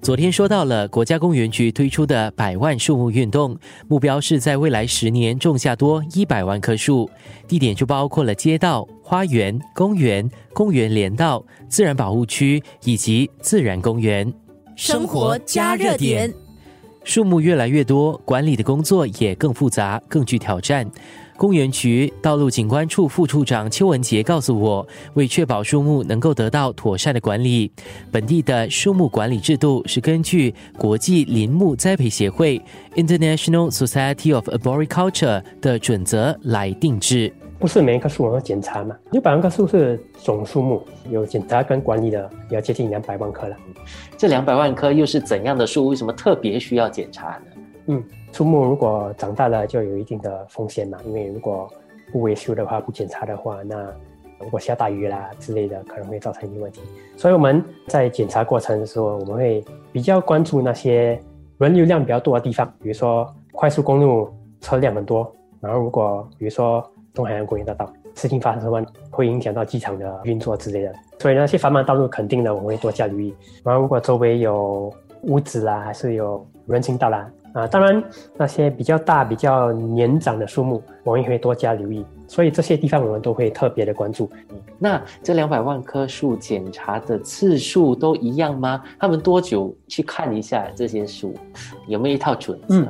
昨天说到了国家公园局推出的百万树木运动，目标是在未来十年种下多一百万棵树，地点就包括了街道、花园、公园、公园连道、自然保护区以及自然公园。生活加热点，树木越来越多，管理的工作也更复杂、更具挑战。公园局道路景观处副处长邱文杰告诉我，为确保树木能够得到妥善的管理，本地的树木管理制度是根据国际林木栽培协会 （International Society of Arboriculture） 的准则来定制。不是每一棵树都检查嘛？有百万棵树是总树木，有检查跟管理的，要接近两百万棵了。这两百万棵又是怎样的树？为什么特别需要检查呢？嗯。树木如果长大了，就有一定的风险嘛。因为如果不维修的话，不检查的话，那如果下大雨啦之类的，可能会造成一些问题。所以我们在检查过程的时候，我们会比较关注那些人流量比较多的地方，比如说快速公路车辆很多。然后如果比如说东海岸公园大道事情发生的话，会影响到机场的运作之类的。所以那些繁忙道路肯定的，我们会多加留意。然后如果周围有屋子啦，还是有人行道啦。啊，当然那些比较大、比较年长的树木，我们也会多加留意。所以这些地方我们都会特别的关注。那这两百万棵树检查的次数都一样吗？他们多久去看一下这些树？有没有一套准则？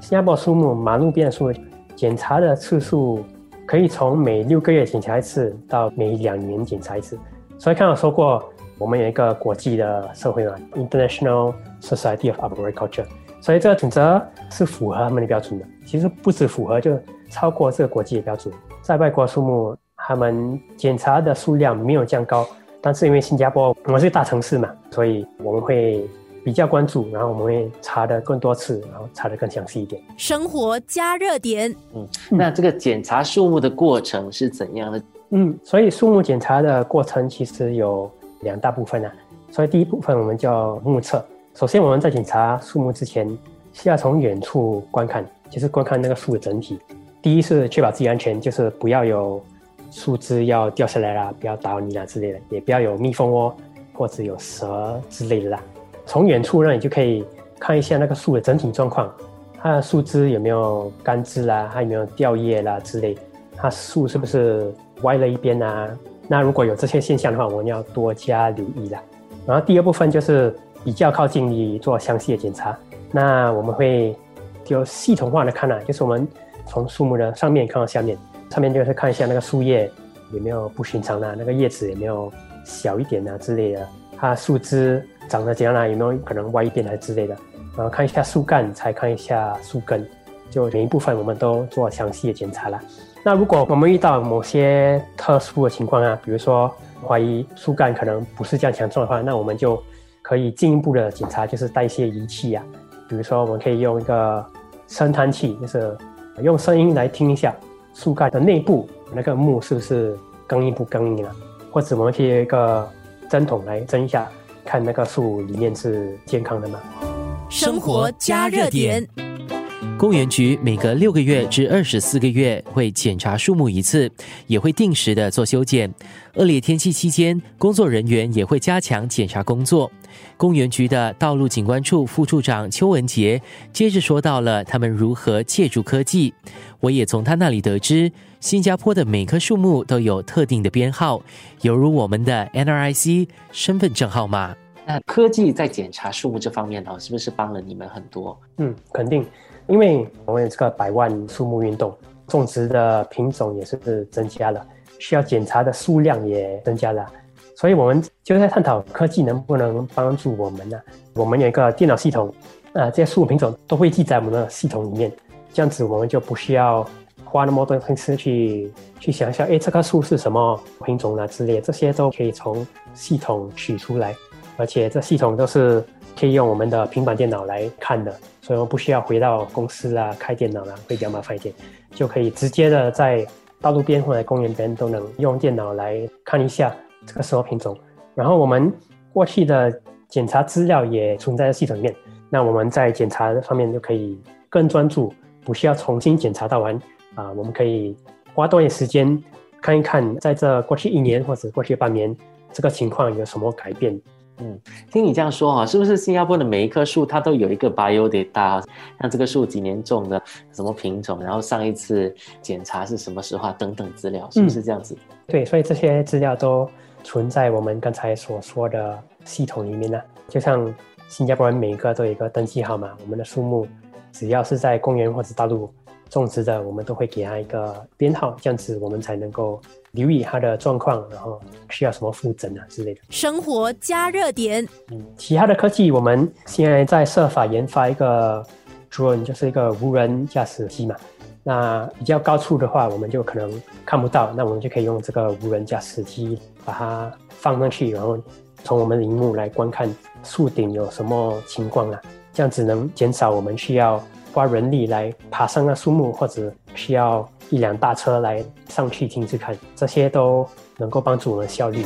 新加坡树木、马路边的树检查的次数可以从每六个月检查一次到每两年检查一次。所以刚刚说过，我们有一个国际的社会嘛，International Society of Arboriculture。所以这个准则是符合他们的标准的。其实不止符合，就超过这个国际的标准。在外国树木，他们检查的数量没有降高，但是因为新加坡我们是大城市嘛，所以我们会比较关注，然后我们会查的更多次，然后查的更详细一点。生活加热点，嗯，那这个检查树木的过程是怎样的？嗯，所以树木检查的过程其实有两大部分啊。所以第一部分我们叫目测。首先，我们在检查树木之前，需要从远处观看，就是观看那个树的整体。第一是确保自己安全，就是不要有树枝要掉下来啦，不要打扰你啦之类的，也不要有蜜蜂窝或者有蛇之类的啦。从远处，那你就可以看一下那个树的整体状况，它的树枝有没有干枝啦，还有没有掉叶啦之类，它树是不是歪了一边啊？那如果有这些现象的话，我们要多加留意啦。然后第二部分就是。比较靠近你做详细的检查，那我们会就系统化的看啊，就是我们从树木的上面看到下面，上面就是看一下那个树叶有没有不寻常的，那个叶子有没有小一点啊之类的，它树枝长得怎样啦，有没有可能歪一边啊之类的，然后看一下树干，才看一下树根，就每一部分我们都做详细的检查了。那如果我们遇到某些特殊的情况啊，比如说怀疑树干可能不是这样强壮的话，那我们就。可以进一步的检查，就是代谢仪器呀，比如说我们可以用一个声探器，就是用声音来听一下树干的内部那个木是不是更硬不更硬了，或者我们可以一个针筒来针一下，看那个树里面是健康的吗？生活加热点。公园局每隔六个月至二十四个月会检查树木一次，也会定时的做修剪。恶劣天气期间，工作人员也会加强检查工作。公园局的道路景观处副处长邱文杰接着说到了他们如何借助科技。我也从他那里得知，新加坡的每棵树木都有特定的编号，犹如我们的 NRIC 身份证号码。那科技在检查树木这方面呢，是不是帮了你们很多？嗯，肯定。因为我们有这个百万树木运动，种植的品种也是增加了，需要检查的数量也增加了，所以我们就在探讨科技能不能帮助我们呢？我们有一个电脑系统，啊，这些树木品种都会记在我们的系统里面，这样子我们就不需要花那么多心思去去想象，哎，这棵树是什么品种啊之类，这些都可以从系统取出来，而且这系统都是。可以用我们的平板电脑来看的，所以我们不需要回到公司啊开电脑啊，会比较麻烦一点，就可以直接的在道路边或者公园边都能用电脑来看一下这个什么品种。然后我们过去的检查资料也存在系统里面，那我们在检查方面就可以更专注，不需要重新检查到完啊。我们可以花多点时间看一看，在这过去一年或者过去半年这个情况有什么改变。嗯，听你这样说哈，是不是新加坡的每一棵树它都有一个 bio data？像这个树几年种的，什么品种，然后上一次检查是什么时候等等资料，是不是这样子？对，所以这些资料都存在我们刚才所说的系统里面呢。就像新加坡人每一个都有一个登记号码，我们的树木只要是在公园或者大陆种植的，我们都会给它一个编号，这样子我们才能够留意它的状况，然后需要什么复诊啊之类的。生活加热点，嗯，其他的科技我们现在在设法研发一个 drone，就是一个无人驾驶机嘛。那比较高处的话，我们就可能看不到，那我们就可以用这个无人驾驶机把它放上去，然后从我们的荧幕来观看树顶有什么情况啊，这样只能减少我们需要花人力来爬上那树木，或者需要一辆大车来上去停止看，这些都能够帮助我们效率。